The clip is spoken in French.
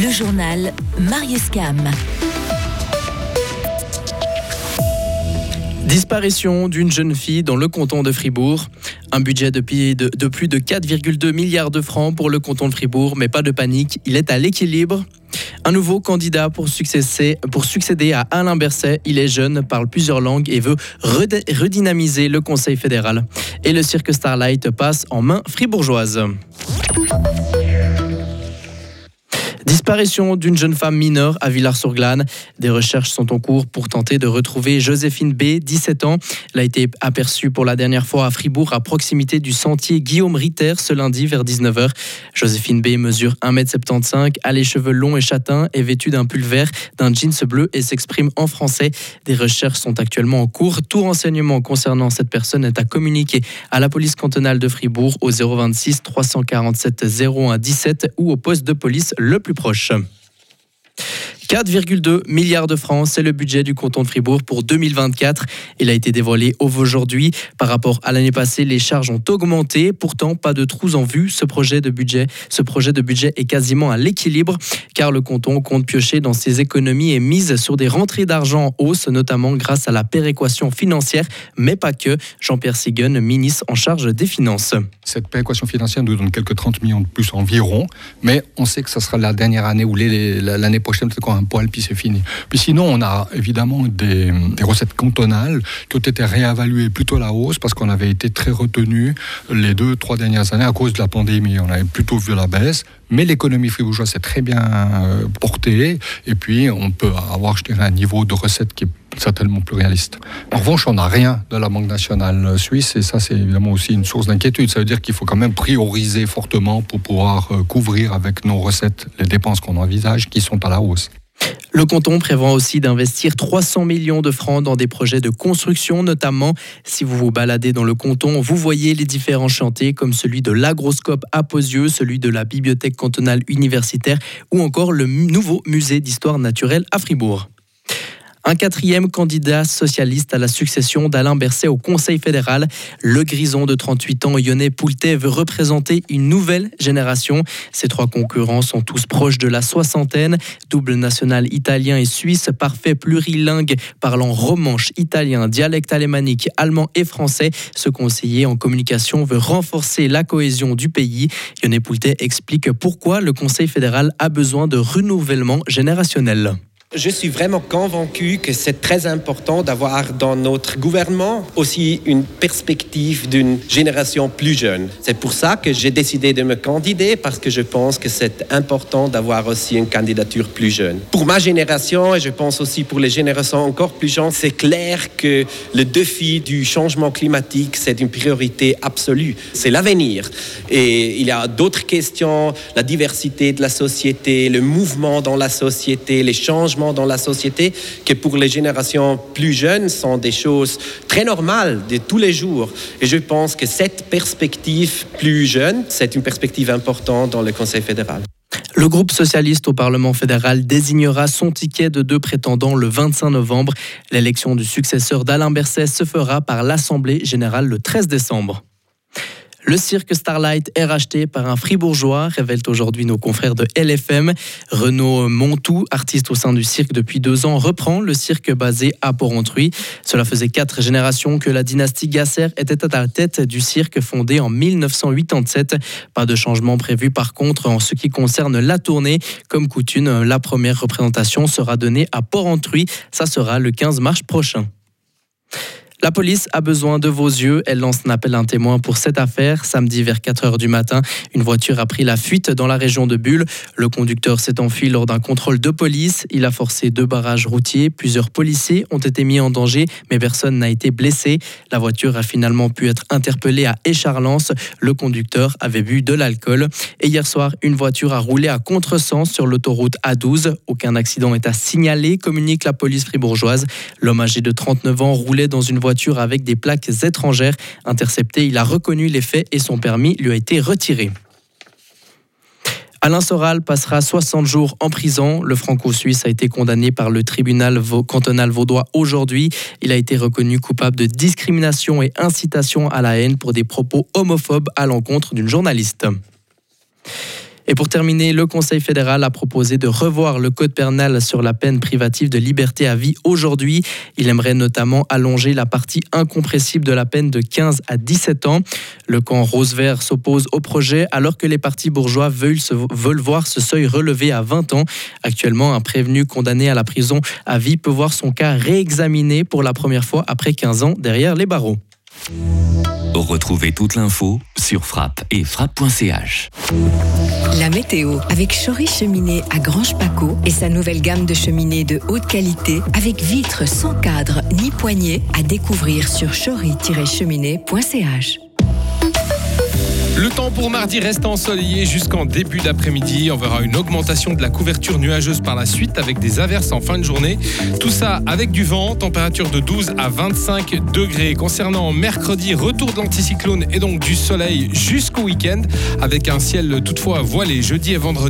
Le journal Marius Cam. Disparition d'une jeune fille dans le canton de Fribourg. Un budget de, plus de 4,2 milliards de francs pour le canton de Fribourg, mais pas de panique, il est à l'équilibre. Un nouveau candidat pour succéder, pour succéder à Alain Berset. Il est jeune, parle plusieurs langues et veut redynamiser le Conseil fédéral. Et le cirque Starlight passe en main fribourgeoise. Disparition d'une jeune femme mineure à Villars-sur-Glane. Des recherches sont en cours pour tenter de retrouver Joséphine B, 17 ans. Elle a été aperçue pour la dernière fois à Fribourg, à proximité du sentier Guillaume Ritter, ce lundi vers 19h. Joséphine B mesure 1m75, a les cheveux longs et châtains, est vêtue d'un pull vert, d'un jeans bleu et s'exprime en français. Des recherches sont actuellement en cours. Tout renseignement concernant cette personne est à communiquer à la police cantonale de Fribourg au 026 347 01 17 ou au poste de police le plus proche. 4,2 milliards de francs, c'est le budget du canton de Fribourg pour 2024. Il a été dévoilé aujourd'hui. Par rapport à l'année passée, les charges ont augmenté. Pourtant, pas de trous en vue. Ce projet de budget, ce projet de budget est quasiment à l'équilibre car le canton compte piocher dans ses économies et mise sur des rentrées d'argent en hausse, notamment grâce à la péréquation financière, mais pas que. Jean-Pierre Sigun, ministre en charge des Finances. Cette péréquation financière nous donne quelques 30 millions de plus environ, mais on sait que ce sera la dernière année ou l'année prochaine, c'est quand un poil, puis c'est fini. Puis sinon, on a évidemment des, recettes cantonales qui ont été réévaluées plutôt à la hausse parce qu'on avait été très retenu les deux, trois dernières années à cause de la pandémie. On avait plutôt vu la baisse, mais l'économie fribourgeoise s'est très bien euh, portée et puis on peut avoir, je dirais, un niveau de recettes qui est certainement plus réaliste. En revanche, on n'a rien de la Banque nationale suisse et ça, c'est évidemment aussi une source d'inquiétude. Ça veut dire qu'il faut quand même prioriser fortement pour pouvoir euh, couvrir avec nos recettes les dépenses qu'on envisage qui sont à la hausse. Le canton prévoit aussi d'investir 300 millions de francs dans des projets de construction, notamment si vous vous baladez dans le canton, vous voyez les différents chantiers comme celui de l'agroscope à Posieux, celui de la bibliothèque cantonale universitaire ou encore le nouveau musée d'histoire naturelle à Fribourg. Un quatrième candidat socialiste à la succession d'Alain Berset au Conseil fédéral, le grison de 38 ans, Yonnet Poultet, veut représenter une nouvelle génération. Ces trois concurrents sont tous proches de la soixantaine, double national italien et suisse, parfait plurilingue, parlant romanche, italien, dialecte alémanique, allemand et français. Ce conseiller en communication veut renforcer la cohésion du pays. Yonnet Poultet explique pourquoi le Conseil fédéral a besoin de renouvellement générationnel. Je suis vraiment convaincu que c'est très important d'avoir dans notre gouvernement aussi une perspective d'une génération plus jeune. C'est pour ça que j'ai décidé de me candidater parce que je pense que c'est important d'avoir aussi une candidature plus jeune. Pour ma génération et je pense aussi pour les générations encore plus jeunes, c'est clair que le défi du changement climatique, c'est une priorité absolue. C'est l'avenir. Et il y a d'autres questions, la diversité de la société, le mouvement dans la société, les changements dans la société que pour les générations plus jeunes sont des choses très normales de tous les jours. Et je pense que cette perspective plus jeune, c'est une perspective importante dans le Conseil fédéral. Le groupe socialiste au Parlement fédéral désignera son ticket de deux prétendants le 25 novembre. L'élection du successeur d'Alain Berset se fera par l'Assemblée générale le 13 décembre. Le cirque Starlight est racheté par un fribourgeois, révèlent aujourd'hui nos confrères de LFM. Renaud Montou, artiste au sein du cirque depuis deux ans, reprend le cirque basé à Porrentruy. Cela faisait quatre générations que la dynastie Gasser était à la tête du cirque fondé en 1987. Pas de changement prévu par contre en ce qui concerne la tournée. Comme coutume, la première représentation sera donnée à Porrentruy. Ça sera le 15 mars prochain. La police a besoin de vos yeux. Elle lance un appel à un témoin pour cette affaire. Samedi vers 4 heures du matin, une voiture a pris la fuite dans la région de Bulle. Le conducteur s'est enfui lors d'un contrôle de police. Il a forcé deux barrages routiers. Plusieurs policiers ont été mis en danger, mais personne n'a été blessé. La voiture a finalement pu être interpellée à Écharlens. Le conducteur avait bu de l'alcool. Et hier soir, une voiture a roulé à contresens sur l'autoroute A12. Aucun accident est à signaler, communique la police fribourgeoise. L'homme âgé de 39 ans roulait dans une voiture avec des plaques étrangères. Intercepté, il a reconnu les faits et son permis lui a été retiré. Alain Soral passera 60 jours en prison. Le franco-suisse a été condamné par le tribunal cantonal vaudois aujourd'hui. Il a été reconnu coupable de discrimination et incitation à la haine pour des propos homophobes à l'encontre d'une journaliste. Et pour terminer, le Conseil fédéral a proposé de revoir le code pénal sur la peine privative de liberté à vie aujourd'hui. Il aimerait notamment allonger la partie incompressible de la peine de 15 à 17 ans. Le camp rose-vert s'oppose au projet alors que les partis bourgeois veulent, veulent voir ce seuil relevé à 20 ans. Actuellement, un prévenu condamné à la prison à vie peut voir son cas réexaminé pour la première fois après 15 ans derrière les barreaux. Retrouvez toute l'info sur frappe et frappe.ch. La météo avec Chory Cheminée à Grange Paco et sa nouvelle gamme de cheminées de haute qualité avec vitres sans cadre ni poignée à découvrir sur chory-cheminée.ch. Le temps pour mardi reste ensoleillé jusqu'en début d'après-midi. On verra une augmentation de la couverture nuageuse par la suite avec des averses en fin de journée. Tout ça avec du vent, température de 12 à 25 degrés. Concernant mercredi, retour de l'anticyclone et donc du soleil jusqu'au week-end avec un ciel toutefois voilé jeudi et vendredi.